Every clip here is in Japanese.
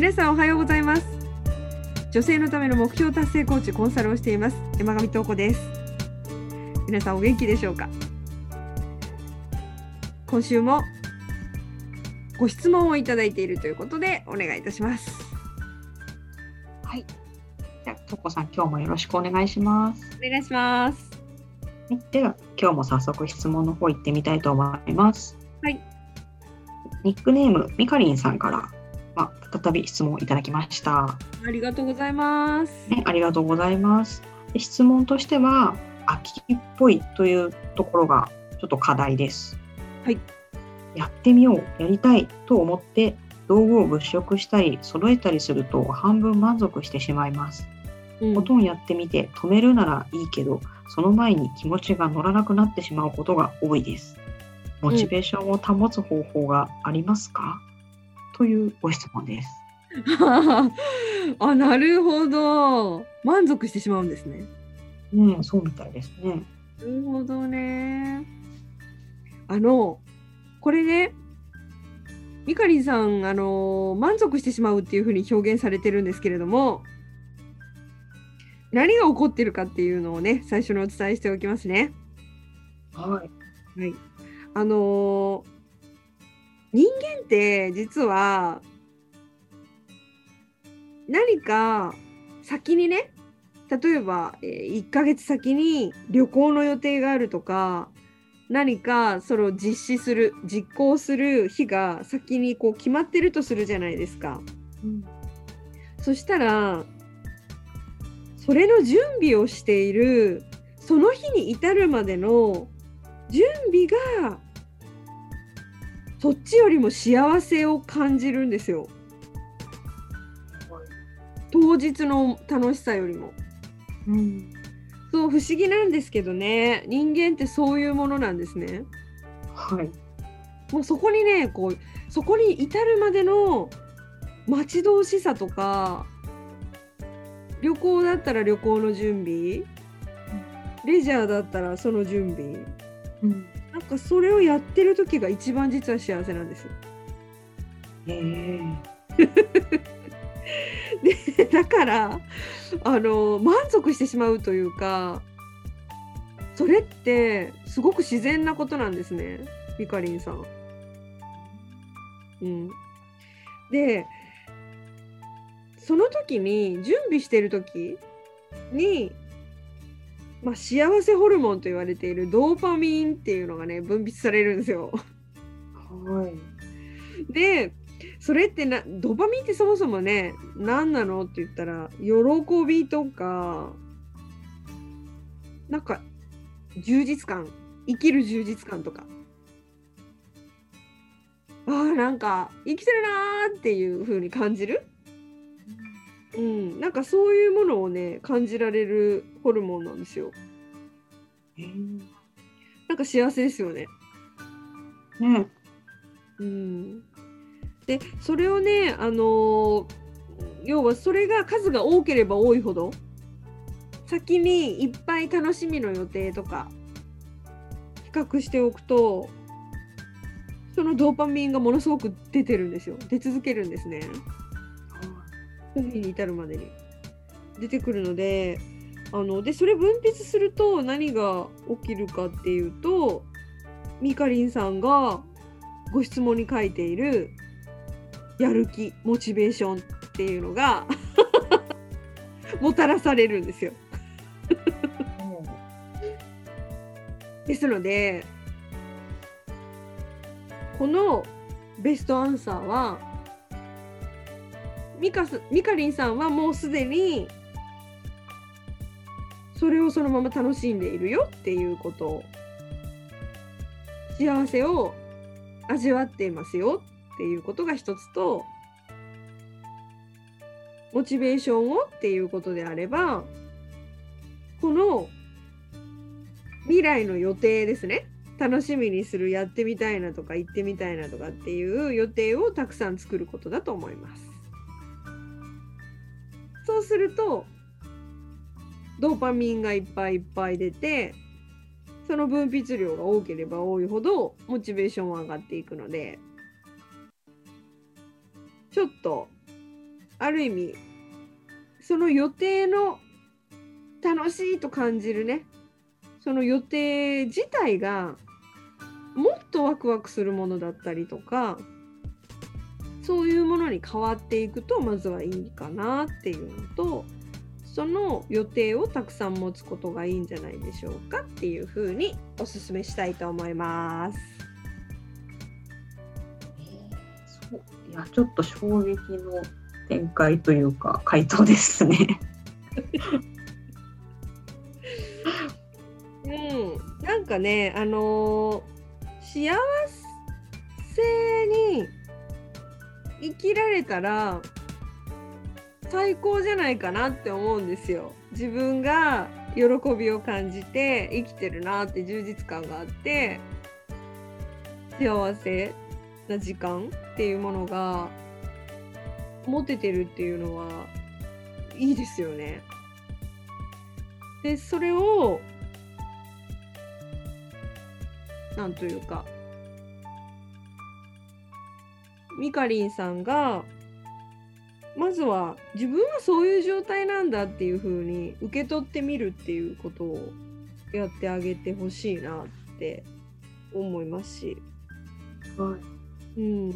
皆さんおはようございます。女性のための目標達成コーチコンサルをしています。山上東子です。皆さんお元気でしょうか？今週もご質問をいただいているということでお願いいたします。はい。じゃあとこさん今日もよろしくお願いします。お願いします。はい。では今日も早速質問の方行ってみたいと思います。はい。ニックネームみかりんさんからまあ、再び質問いただきました。ありがとうございます。ね、ありがとうございます。で質問としては、秋っぽいというところがちょっと課題です。はい。やってみよう、やりたいと思って道具を物色したり揃えたりすると半分満足してしまいます。うんほとんどやってみて止めるならいいけど、その前に気持ちが乗らなくなってしまうことが多いです。モチベーションを保つ方法がありますか、というご質問です。あ、なるほど。満足してしまうんですね。ね、そうみたいですね。なるほどね。あの、これね、みかりんさん、あの、満足してしまうっていうふうに表現されてるんですけれども、何が起こってるかっていうのをね、最初にお伝えしておきますね。はい。はい。あの人間って実は何か先にね例えば、えー1ヶ月先に旅行の予定があるとか何かそれを実施する実行する日が先にこう決まってるとするじゃないですか。うんそしたらそれの準備をしているその日に至るまでの準備がそっちよりも幸せを感じるんですよ。当日の楽しさよりも。うん、そう不思議なんですけどね。人間ってそういうものなんですね。はい。もうそこにねこうそこに至るまでの待ち遠しさとか旅行だったら旅行の準備レジャーだったらその準備。うん、かそれをやってる時が一番実は幸せなんです。ええ でだからあの満足してしまうというかそれってすごく自然なことなんですねみかりんさん。うん、でその時に準備してる時に、まあ、幸せホルモンと言われているドーパミンっていうのがね分泌されるんですよ。はい。でそれってなドーパミンってそもそもね何なのって言ったら喜びとかなんか充実感生きる充実感とかあーなんか生きてるなーっていう風に感じる、うん、なんかそういうものをね感じられるホルモンなんですよ。えなんか幸せですよね。えね、うん、でそれをね、あのー要はそれが数が多ければ多いほど先にいっぱい楽しみの予定とか比較しておくとそのドーパミンがものすごく出てるんですよ。出続けるんですねに至るまでに出てくるのであのでそれ分泌すると何が起きるかっていうとみかりんさんがご質問に書いているやる気モチベーションっていうのがもたらされるんですよ。ですのでこのベストアンサーはミカスミカリンさんはもうすでにそれをそのまま楽しんでいるよっていうこと幸せを味わっていますよっていうことが一つとモチベーションをっていうことであればこの未来の予定ですね楽しみにするやってみたいなとか行ってみたいなとかっていう予定をたくさん作ることだと思います。そうするとドーパミンがいっぱいいっぱい出てその分泌量が多ければ多いほどモチベーションは上がっていくのでちょっとある意味その予定の楽しいと感じるねその予定自体がもっとワクワクするものだったりとかそういうものに変わっていくとまずはいいかなっていうのとその予定をたくさん持つことがいいんじゃないでしょうかっていうふうにおすすめしたいと思います。そういやちょっと衝撃の展開というか回答ですね。うん、なんかねあのー幸せに生きられたら最高じゃないかなって思うんですよ。自分が喜びを感じて生きてるなって充実感があって幸せな時間っていうものが持ててるっていうのはいいですよね。でそれをなんというかみかりんさんがまずは自分はそういう状態なんだっていう風に受け取ってみるっていうことをやってあげてほしいなって思いますし、はいうん。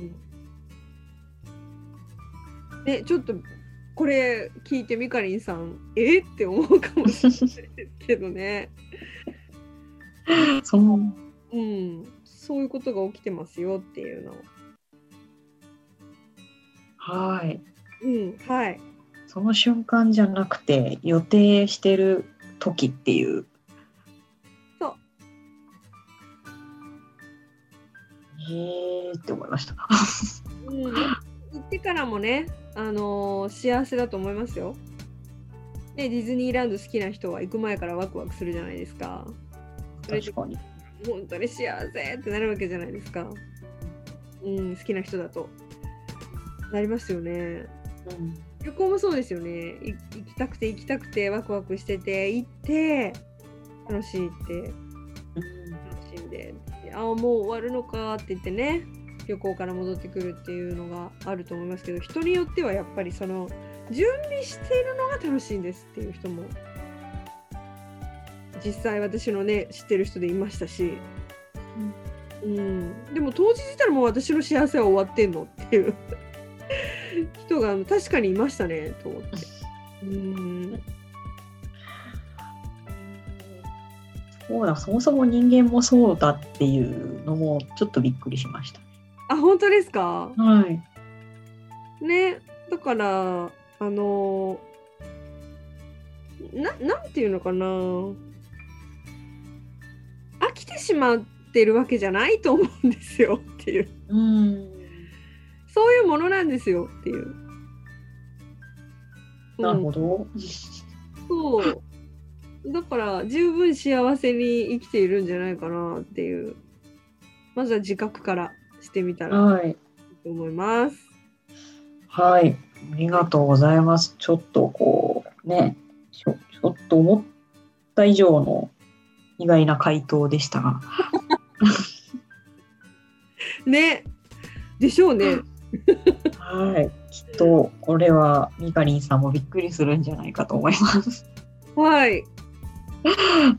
ね、ちょっとこれ聞いてみかりんさんえって思うかもしれないですけどね。そのうん、そういうことが起きてますよっていうのを。はいうん、はい。その瞬間じゃなくて予定してる時っていう。そう。へえって思いました。うん、行ってからもね、あのー幸せだと思いますよ。ね、ディズニーランド好きな人は行く前からワクワクするじゃないですか。確かに。本当に幸せってなるわけじゃないですか。うん、好きな人だと。なりますよね。うん旅行もそうですよね。い行きたくて行きたくてワクワクしてて行って楽しいって楽しんでああもう終わるのかって言ってね旅行から戻ってくるっていうのがあると思いますけど人によってはやっぱりその準備しているのが楽しいんですっていう人も実際私のね知ってる人でいましたし、うん、でも当日いたらもう私の幸せは終わってんのっていう人が確かにいましたねと思って。うんそうだ、そもそも人間もそうだっていうのもちょっとびっくりしました。あ本当ですか？はい。ねだからあのななんていうのかな飽きてしまってるわけじゃないと思うんですよっていううん。そういうものなんですよっていう。なるほど、ど。そうだから十分幸せに生きているんじゃないかなっていうまずは自覚からしてみたらはい。いいと思います。はい。ありがとうございます。ちょっとこう、ね、ちょちょっと思った以上の意外な回答でしたが。ねでしょうね。はい。きっと、これはミカリンさんもびっくりするんじゃないかと思います。はい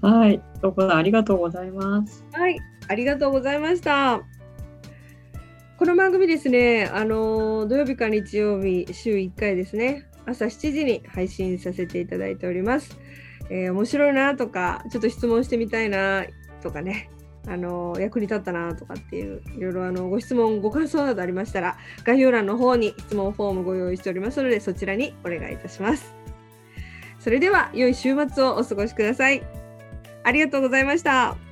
はい。どうもありがとうございます。はい、ありがとうございました。この番組ですね、あの土曜日か日曜日、週1回ですね、朝7時に配信させていただいております。えー面白いなとか、ちょっと質問してみたいなとかね、あの役に立ったなとかっていう、いろいろあのご質問、ご感想などありましたら、概要欄の方に質問フォームご用意しておりますので、そちらにお願いいたします。それでは、良い週末をお過ごしください。ありがとうございました。